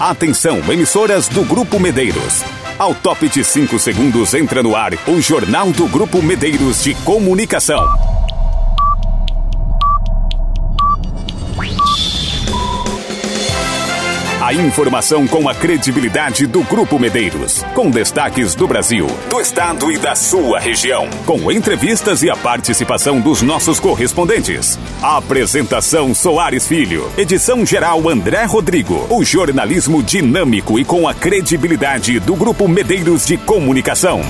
Atenção, emissoras do Grupo Medeiros. Ao top de 5 segundos entra no ar o Jornal do Grupo Medeiros de Comunicação. Informação com a credibilidade do Grupo Medeiros. Com destaques do Brasil, do estado e da sua região. Com entrevistas e a participação dos nossos correspondentes. Apresentação Soares Filho. Edição geral André Rodrigo. O jornalismo dinâmico e com a credibilidade do Grupo Medeiros de Comunicação.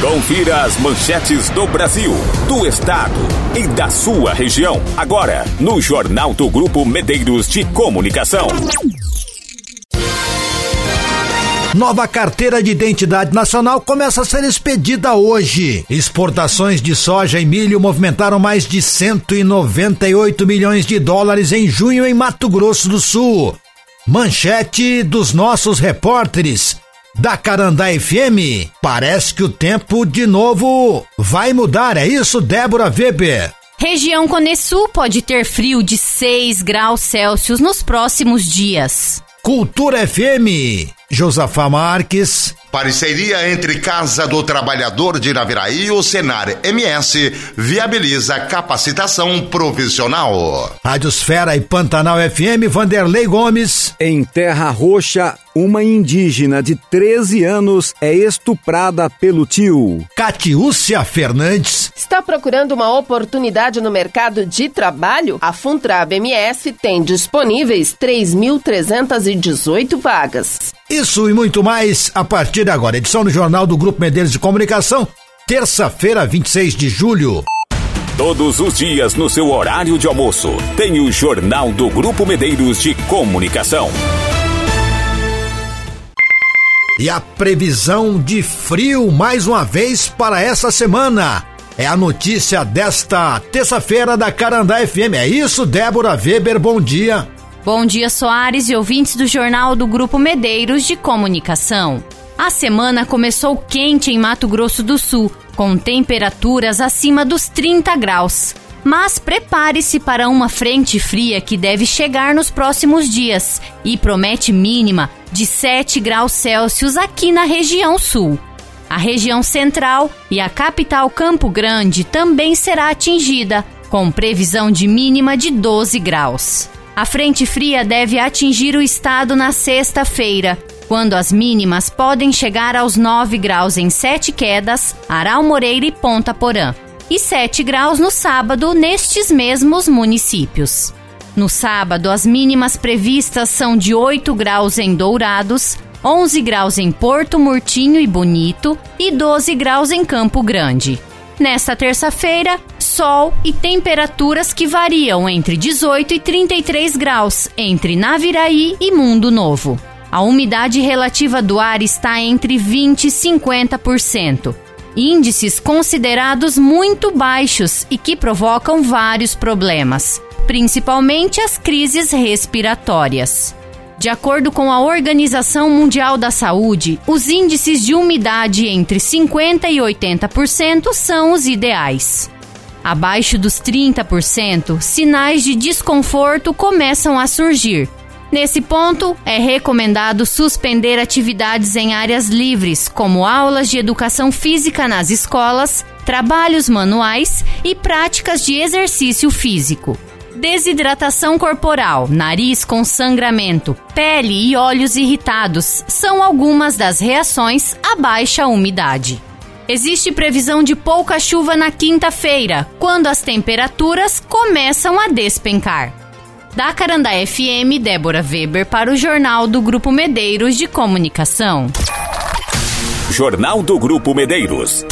Confira as manchetes do Brasil, do estado e da sua região. Agora, no Jornal do Grupo Medeiros de Comunicação. Nova carteira de identidade nacional começa a ser expedida hoje. Exportações de soja e milho movimentaram mais de 198 milhões de dólares em junho em Mato Grosso do Sul. Manchete dos nossos repórteres da Carandá FM. Parece que o tempo de novo vai mudar, é isso, Débora Weber? Região Cone Sul pode ter frio de 6 graus Celsius nos próximos dias. Cultura FM, Josafá Marques. Parceria entre Casa do Trabalhador de Naviraí e o Senar MS viabiliza capacitação profissional. Radiosfera e Pantanal FM, Vanderlei Gomes. Em Terra Roxa, uma indígena de 13 anos é estuprada pelo tio. Catiúcia Fernandes. Está procurando uma oportunidade no mercado de trabalho? A Funtrab MS tem disponíveis 3.318 vagas. Isso e muito mais a partir de agora. Edição do Jornal do Grupo Medeiros de Comunicação, terça-feira, 26 de julho. Todos os dias no seu horário de almoço, tem o Jornal do Grupo Medeiros de Comunicação. E a previsão de frio mais uma vez para essa semana. É a notícia desta terça-feira da Carandá FM. É isso, Débora Weber, bom dia. Bom dia, Soares e ouvintes do Jornal do Grupo Medeiros de Comunicação. A semana começou quente em Mato Grosso do Sul, com temperaturas acima dos 30 graus. Mas prepare-se para uma frente fria que deve chegar nos próximos dias e promete mínima de 7 graus Celsius aqui na região sul. A região central e a capital Campo Grande também será atingida, com previsão de mínima de 12 graus. A frente fria deve atingir o estado na sexta-feira, quando as mínimas podem chegar aos 9 graus em Sete Quedas, Aral Moreira e Ponta Porã e 7 graus no sábado nestes mesmos municípios. No sábado, as mínimas previstas são de 8 graus em Dourados, 11 graus em Porto Murtinho e Bonito e 12 graus em Campo Grande. Nesta terça-feira, sol e temperaturas que variam entre 18 e 33 graus entre Naviraí e Mundo Novo. A umidade relativa do ar está entre 20 e 50% índices considerados muito baixos e que provocam vários problemas, principalmente as crises respiratórias. De acordo com a Organização Mundial da Saúde, os índices de umidade entre 50% e 80% são os ideais. Abaixo dos 30%, sinais de desconforto começam a surgir, Nesse ponto, é recomendado suspender atividades em áreas livres, como aulas de educação física nas escolas, trabalhos manuais e práticas de exercício físico. Desidratação corporal, nariz com sangramento, pele e olhos irritados são algumas das reações à baixa umidade. Existe previsão de pouca chuva na quinta-feira, quando as temperaturas começam a despencar. Da Carandá FM, Débora Weber para o Jornal do Grupo Medeiros de Comunicação. Jornal do Grupo Medeiros.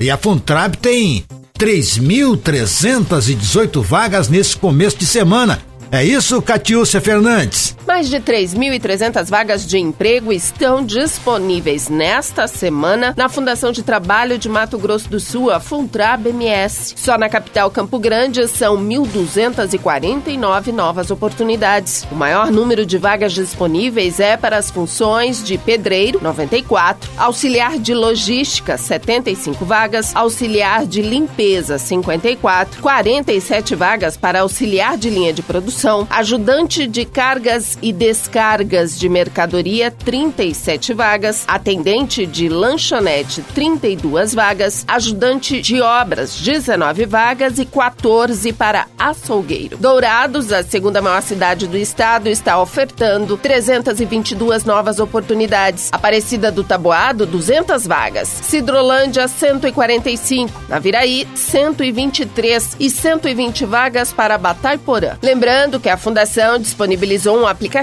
E a Funtrab tem 3.318 vagas nesse começo de semana. É isso, Catiúcia Fernandes? Mais de 3.300 vagas de emprego estão disponíveis nesta semana na Fundação de Trabalho de Mato Grosso do Sul, a Funtrab MS. Só na capital Campo Grande são 1.249 novas oportunidades. O maior número de vagas disponíveis é para as funções de pedreiro, 94, auxiliar de logística, 75 vagas, auxiliar de limpeza, 54, 47 vagas para auxiliar de linha de produção, ajudante de cargas e descargas de mercadoria, 37 vagas, atendente de lanchonete, 32 vagas, ajudante de obras, 19 vagas e 14 para açougueiro. Dourados, a segunda maior cidade do estado, está ofertando 322 novas oportunidades. Aparecida do Taboado, 200 vagas. Cidrolândia, 145. Naviraí, 123 e 120 vagas para Bataiporã. Lembrando que a Fundação disponibilizou um aplicativo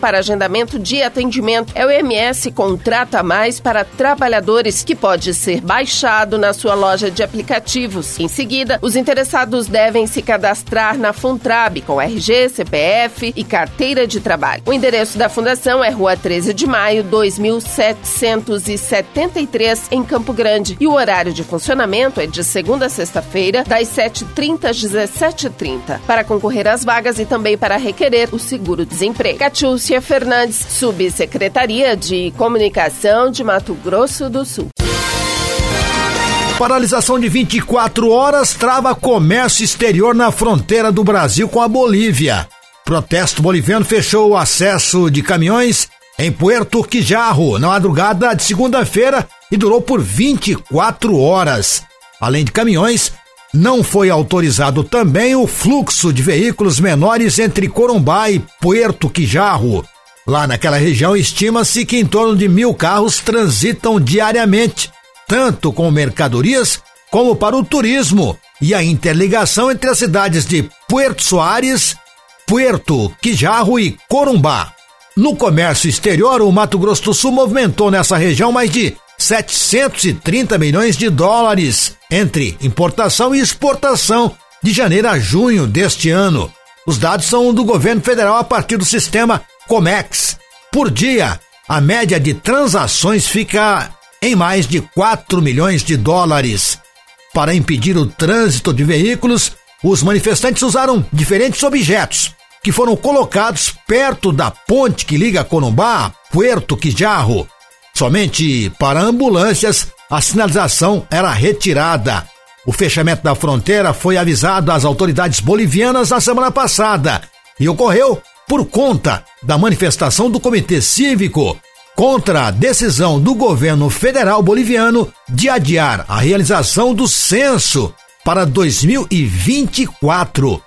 para agendamento de atendimento. É o MS Contrata Mais para trabalhadores que pode ser baixado na sua loja de aplicativos. Em seguida, os interessados devem se cadastrar na Funtrab com RG, CPF e carteira de trabalho. O endereço da fundação é Rua 13 de Maio, 2773, em Campo Grande. E o horário de funcionamento é de segunda a sexta-feira, das 7h30 às 17h30. Para concorrer às vagas e também para requerer o seguro-desemprego. Catiúcia Fernandes, Subsecretaria de Comunicação de Mato Grosso do Sul. Paralisação de 24 horas trava comércio exterior na fronteira do Brasil com a Bolívia. Protesto boliviano fechou o acesso de caminhões em Puerto Quijarro na madrugada de segunda-feira e durou por 24 horas. Além de caminhões, não foi autorizado também o fluxo de veículos menores entre Corumbá e Puerto Quijarro. Lá naquela região, estima-se que em torno de mil carros transitam diariamente tanto com mercadorias como para o turismo e a interligação entre as cidades de Puerto Soares, Puerto Quijarro e Corumbá. No comércio exterior, o Mato Grosso do Sul movimentou nessa região mais de 730 milhões de dólares entre importação e exportação de janeiro a junho deste ano. Os dados são do governo federal a partir do sistema Comex. Por dia, a média de transações fica em mais de 4 milhões de dólares. Para impedir o trânsito de veículos, os manifestantes usaram diferentes objetos que foram colocados perto da ponte que liga Corumbá a Puerto Quijarro. Somente para ambulâncias a sinalização era retirada. O fechamento da fronteira foi avisado às autoridades bolivianas na semana passada e ocorreu por conta da manifestação do Comitê Cívico contra a decisão do governo federal boliviano de adiar a realização do censo para 2024.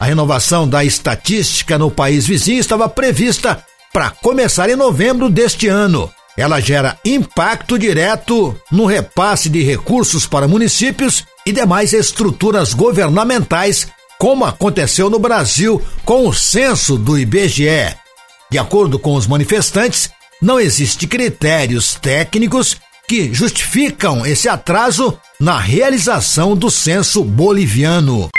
A renovação da estatística no país vizinho estava prevista para começar em novembro deste ano. Ela gera impacto direto no repasse de recursos para municípios e demais estruturas governamentais, como aconteceu no Brasil com o censo do IBGE. De acordo com os manifestantes, não existe critérios técnicos que justificam esse atraso na realização do censo boliviano.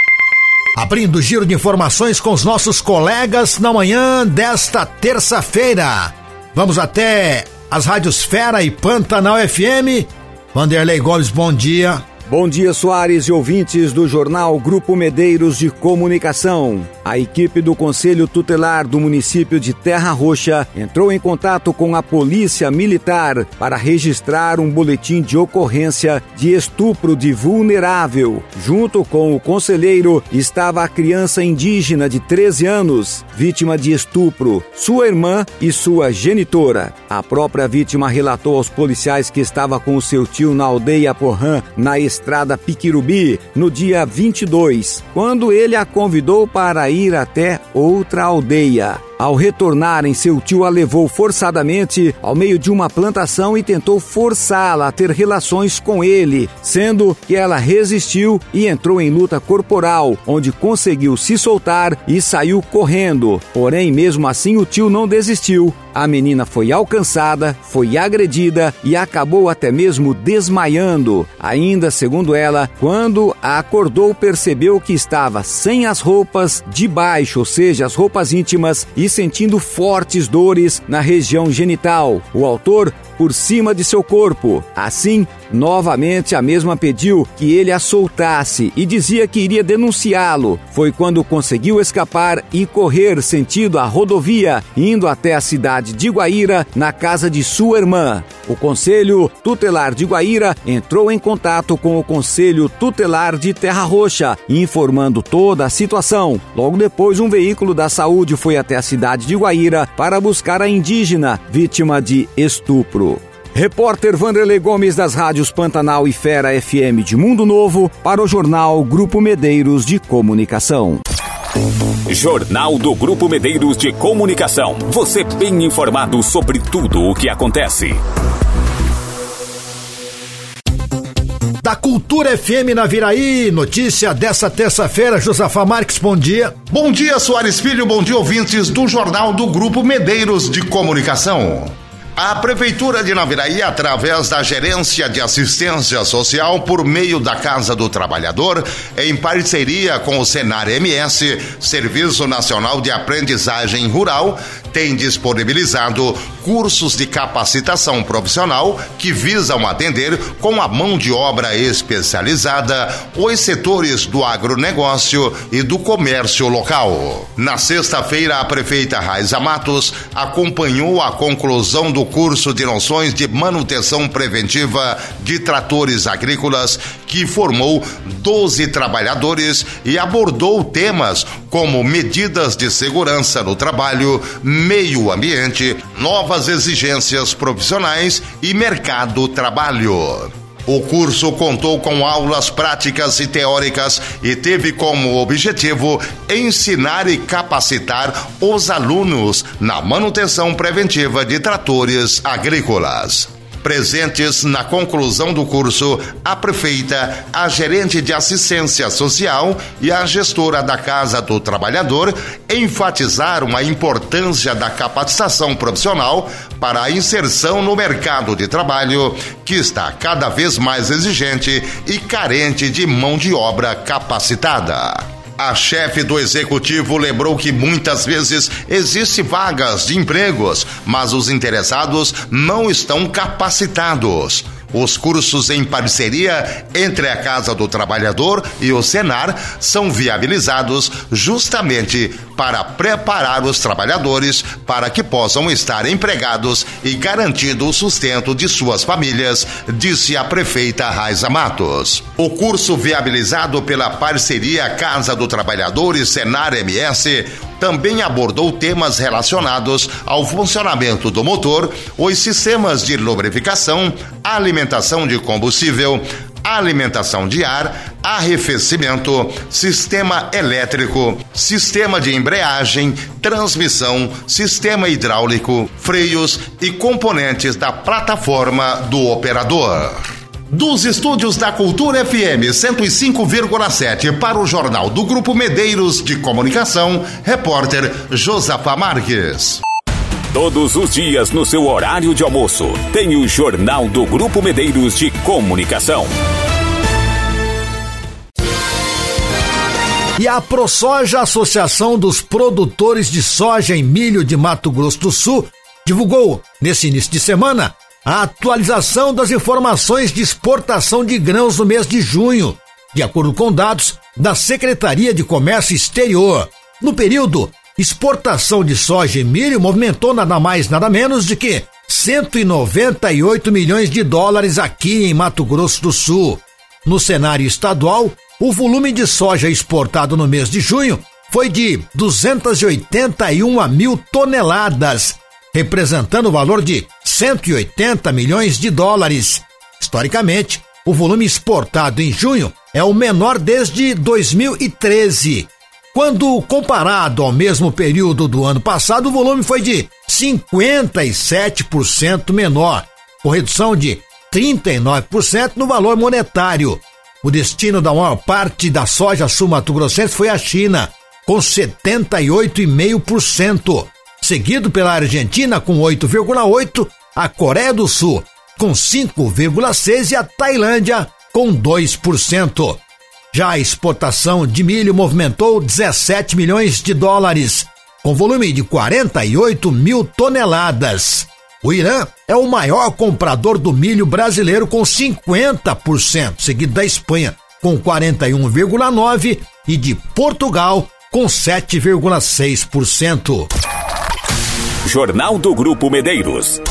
Abrindo o giro de informações com os nossos colegas na manhã desta terça-feira. Vamos até as rádios Fera e Pantanal FM. Vanderlei Gomes, bom dia. Bom dia, Soares e ouvintes do jornal Grupo Medeiros de Comunicação. A equipe do Conselho Tutelar do município de Terra Roxa entrou em contato com a Polícia Militar para registrar um boletim de ocorrência de estupro de vulnerável. Junto com o conselheiro estava a criança indígena de 13 anos, vítima de estupro, sua irmã e sua genitora. A própria vítima relatou aos policiais que estava com seu tio na aldeia Porrã, na estrada Piquirubi, no dia 22, quando ele a convidou para ir até outra aldeia. Ao retornarem, seu tio a levou forçadamente ao meio de uma plantação e tentou forçá-la a ter relações com ele, sendo que ela resistiu e entrou em luta corporal, onde conseguiu se soltar e saiu correndo. Porém, mesmo assim, o tio não desistiu. A menina foi alcançada, foi agredida e acabou até mesmo desmaiando. Ainda segundo ela, quando a acordou, percebeu que estava sem as roupas de baixo, ou seja, as roupas íntimas, e sentindo fortes dores na região genital. O autor por cima de seu corpo. Assim, novamente a mesma pediu que ele a soltasse e dizia que iria denunciá-lo. Foi quando conseguiu escapar e correr sentido a rodovia, indo até a cidade de Guaíra, na casa de sua irmã. O Conselho Tutelar de Guaíra entrou em contato com o Conselho Tutelar de Terra Roxa, informando toda a situação. Logo depois, um veículo da saúde foi até a cidade de Guaíra para buscar a indígena vítima de estupro. Repórter Vanderlei Gomes das rádios Pantanal e Fera FM de Mundo Novo para o jornal Grupo Medeiros de Comunicação. Jornal do Grupo Medeiros de Comunicação. Você bem informado sobre tudo o que acontece. Da Cultura FM na Viraí, notícia dessa terça-feira, Josafá Marques, bom dia. Bom dia, Soares Filho, bom dia, ouvintes do Jornal do Grupo Medeiros de Comunicação. A Prefeitura de Naviraí, através da Gerência de Assistência Social, por meio da Casa do Trabalhador, em parceria com o Senar MS, Serviço Nacional de Aprendizagem Rural, tem disponibilizado cursos de capacitação profissional que visam atender com a mão de obra especializada os setores do agronegócio e do comércio local. Na sexta-feira, a prefeita Raiza Matos acompanhou a conclusão do curso de noções de manutenção preventiva de tratores agrícolas que formou 12 trabalhadores e abordou temas como medidas de segurança no trabalho, meio ambiente, novas exigências profissionais e mercado trabalho. O curso contou com aulas práticas e teóricas e teve como objetivo ensinar e capacitar os alunos na manutenção preventiva de tratores agrícolas. Presentes na conclusão do curso, a prefeita, a gerente de assistência social e a gestora da Casa do Trabalhador enfatizaram a importância da capacitação profissional para a inserção no mercado de trabalho, que está cada vez mais exigente e carente de mão de obra capacitada. A chefe do executivo lembrou que muitas vezes existem vagas de empregos, mas os interessados não estão capacitados. Os cursos em parceria entre a Casa do Trabalhador e o Senar são viabilizados justamente para preparar os trabalhadores para que possam estar empregados e garantido o sustento de suas famílias, disse a prefeita Raiza Matos. O curso viabilizado pela parceria Casa do Trabalhador e Senar MS também abordou temas relacionados ao funcionamento do motor, os sistemas de lubrificação, alimentação de combustível, alimentação de ar, arrefecimento, sistema elétrico, sistema de embreagem, transmissão, sistema hidráulico, freios e componentes da plataforma do operador. Dos estúdios da Cultura FM 105,7 para o Jornal do Grupo Medeiros de Comunicação, repórter Josafá Marques. Todos os dias no seu horário de almoço, tem o Jornal do Grupo Medeiros de Comunicação. E a ProSoja, Associação dos Produtores de Soja e Milho de Mato Grosso do Sul, divulgou, nesse início de semana, a atualização das informações de exportação de grãos no mês de junho, de acordo com dados da Secretaria de Comércio Exterior. No período, exportação de soja e milho movimentou nada mais nada menos de que 198 milhões de dólares aqui em Mato Grosso do Sul. No cenário estadual, o volume de soja exportado no mês de junho foi de 281 mil toneladas, representando o valor de 180 milhões de dólares. Historicamente, o volume exportado em junho é o menor desde 2013. Quando comparado ao mesmo período do ano passado, o volume foi de 57% menor, com redução de 39% no valor monetário. O destino da maior parte da soja sul-mato-grossense foi a China, com 78,5% seguido pela Argentina com 8,8%, a Coreia do Sul com 5,6% e a Tailândia com 2%. Já a exportação de milho movimentou 17 milhões de dólares, com volume de 48 mil toneladas. O Irã é o maior comprador do milho brasileiro com 50%, seguido da Espanha com 41,9% e de Portugal com 7,6%. Jornal do Grupo Medeiros.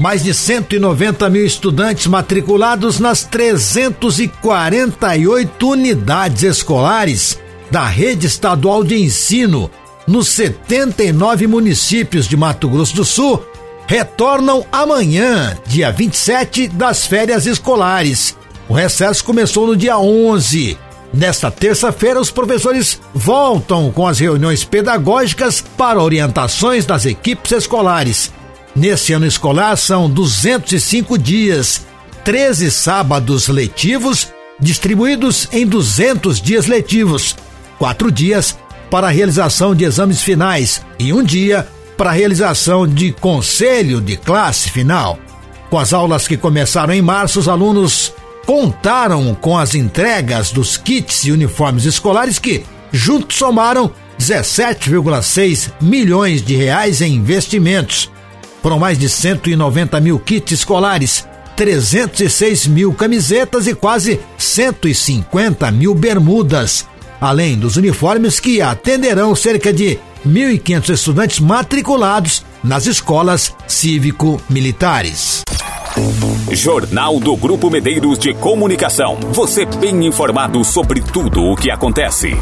Mais de 190 mil estudantes matriculados nas 348 unidades escolares da rede estadual de ensino nos 79 municípios de Mato Grosso do Sul retornam amanhã, dia 27, das férias escolares. O recesso começou no dia 11. Nesta terça-feira, os professores voltam com as reuniões pedagógicas para orientações das equipes escolares. Nesse ano escolar são 205 dias, 13 sábados letivos, distribuídos em 200 dias letivos, quatro dias para a realização de exames finais e um dia para a realização de conselho de classe final. Com as aulas que começaram em março, os alunos contaram com as entregas dos kits e uniformes escolares que, juntos, somaram 17,6 milhões de reais em investimentos. Foram mais de 190 mil kits escolares, 306 mil camisetas e quase 150 mil bermudas, além dos uniformes que atenderão cerca de 1.500 estudantes matriculados nas escolas cívico-militares. Jornal do Grupo Medeiros de Comunicação. Você bem informado sobre tudo o que acontece.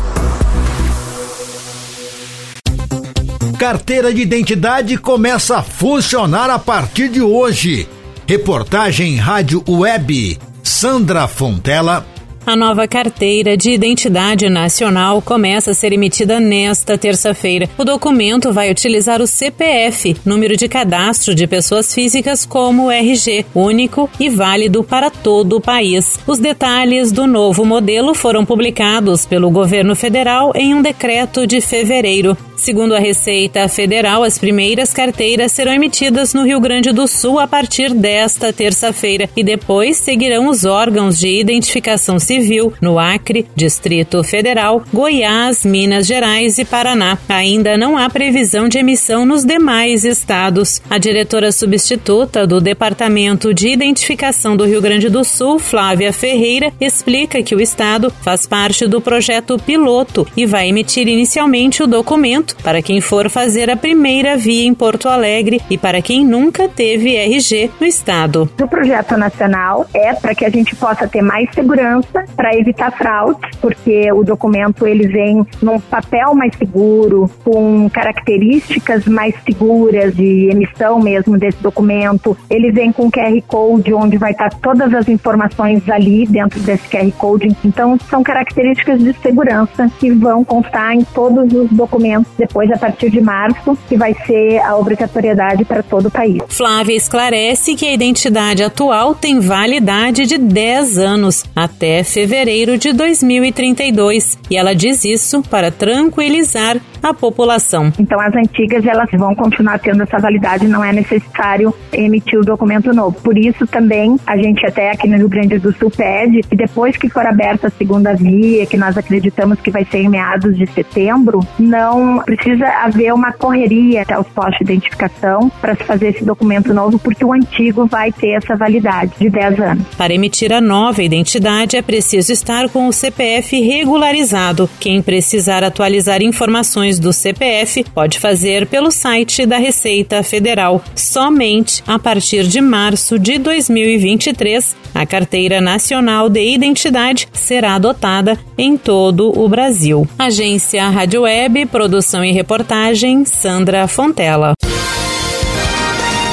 Carteira de identidade começa a funcionar a partir de hoje. Reportagem Rádio Web. Sandra Fontela a nova carteira de identidade nacional começa a ser emitida nesta terça-feira. O documento vai utilizar o CPF, número de cadastro de pessoas físicas como RG, único e válido para todo o país. Os detalhes do novo modelo foram publicados pelo governo federal em um decreto de fevereiro. Segundo a Receita Federal, as primeiras carteiras serão emitidas no Rio Grande do Sul a partir desta terça-feira e depois seguirão os órgãos de identificação civil no Acre, Distrito Federal, Goiás, Minas Gerais e Paraná. Ainda não há previsão de emissão nos demais estados. A diretora substituta do Departamento de Identificação do Rio Grande do Sul, Flávia Ferreira, explica que o estado faz parte do projeto piloto e vai emitir inicialmente o documento para quem for fazer a primeira via em Porto Alegre e para quem nunca teve RG no estado. O projeto nacional é para que a gente possa ter mais segurança para evitar fraudes, porque o documento ele vem num papel mais seguro, com características mais seguras de emissão mesmo desse documento. Ele vem com QR Code onde vai estar todas as informações ali dentro desse QR Code. Então são características de segurança que vão constar em todos os documentos depois a partir de março, que vai ser a obrigatoriedade para todo o país. Flávia esclarece que a identidade atual tem validade de 10 anos, até fevereiro de 2032, e ela diz isso para tranquilizar a população. Então as antigas elas vão continuar tendo essa validade, não é necessário emitir o documento novo. Por isso também a gente até aqui no Rio Grande do Sul pede que depois que for aberta a segunda via, que nós acreditamos que vai ser em meados de setembro, não precisa haver uma correria até os postos de identificação para se fazer esse documento novo, porque o antigo vai ter essa validade de 10 anos. Para emitir a nova identidade é preciso estar com o CPF regularizado. Quem precisar atualizar informações do CPF pode fazer pelo site da Receita Federal. Somente a partir de março de 2023, a Carteira Nacional de Identidade será adotada em todo o Brasil. Agência Rádio Web, produção e reportagem, Sandra Fontela.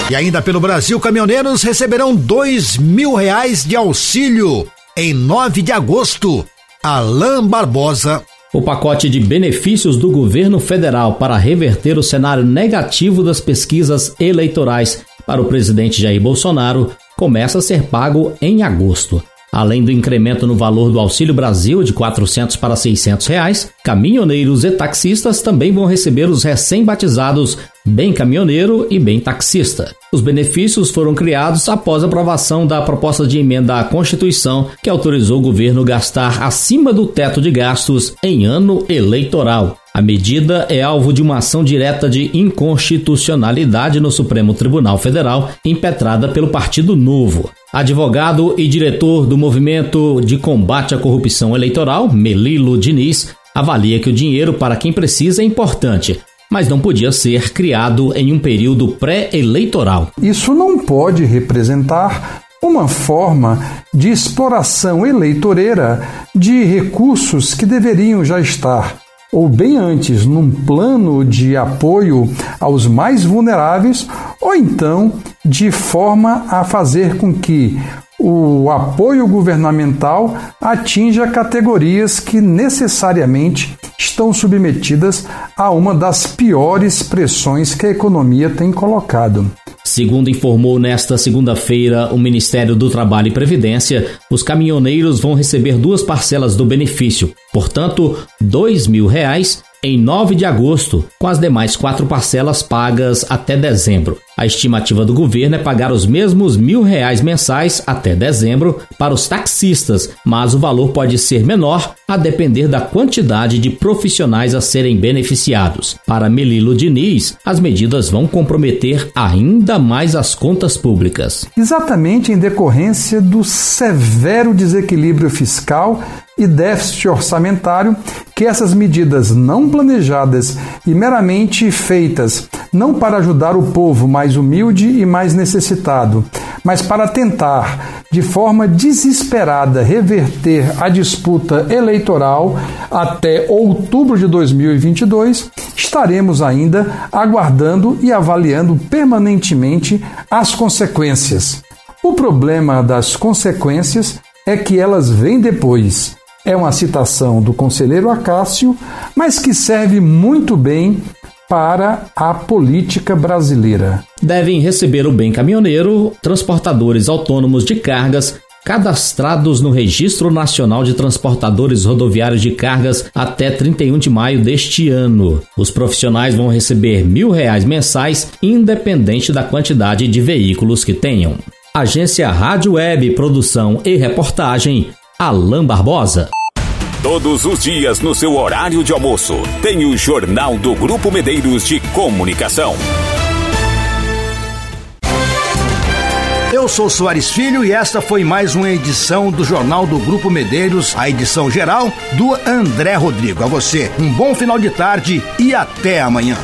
E ainda pelo Brasil, caminhoneiros receberão dois mil reais de auxílio em 9 de agosto. Alain Barbosa. O pacote de benefícios do governo federal para reverter o cenário negativo das pesquisas eleitorais para o presidente Jair Bolsonaro começa a ser pago em agosto. Além do incremento no valor do Auxílio Brasil de 400 para 600 reais, caminhoneiros e taxistas também vão receber os recém-batizados Bem Caminhoneiro e Bem Taxista. Os benefícios foram criados após a aprovação da proposta de emenda à Constituição que autorizou o governo gastar acima do teto de gastos em ano eleitoral. A medida é alvo de uma ação direta de inconstitucionalidade no Supremo Tribunal Federal, impetrada pelo Partido Novo. Advogado e diretor do Movimento de Combate à Corrupção Eleitoral, Melilo Diniz, avalia que o dinheiro para quem precisa é importante, mas não podia ser criado em um período pré-eleitoral. Isso não pode representar uma forma de exploração eleitoreira de recursos que deveriam já estar, ou bem antes, num plano de apoio aos mais vulneráveis, ou então de forma a fazer com que o apoio governamental atinja categorias que necessariamente estão submetidas a uma das piores pressões que a economia tem colocado. Segundo informou nesta segunda-feira o Ministério do Trabalho e Previdência, os caminhoneiros vão receber duas parcelas do benefício, portanto, 2 mil reais em 9 de agosto, com as demais quatro parcelas pagas até dezembro. A estimativa do governo é pagar os mesmos mil reais mensais até dezembro para os taxistas, mas o valor pode ser menor a depender da quantidade de profissionais a serem beneficiados. Para Melilo Diniz, as medidas vão comprometer ainda mais as contas públicas. Exatamente em decorrência do severo desequilíbrio fiscal e déficit orçamentário que essas medidas não planejadas e meramente feitas não para ajudar o povo mais humilde e mais necessitado, mas para tentar, de forma desesperada, reverter a disputa eleitoral até outubro de 2022, estaremos ainda aguardando e avaliando permanentemente as consequências. O problema das consequências é que elas vêm depois é uma citação do conselheiro Acácio, mas que serve muito bem para a política brasileira. Devem receber o bem caminhoneiro transportadores autônomos de cargas cadastrados no Registro Nacional de Transportadores Rodoviários de Cargas até 31 de maio deste ano. Os profissionais vão receber mil reais mensais, independente da quantidade de veículos que tenham. Agência Rádio Web Produção e Reportagem Alain Barbosa. Todos os dias no seu horário de almoço, tem o Jornal do Grupo Medeiros de Comunicação. Eu sou Soares Filho e esta foi mais uma edição do Jornal do Grupo Medeiros, a edição geral do André Rodrigo. A você, um bom final de tarde e até amanhã.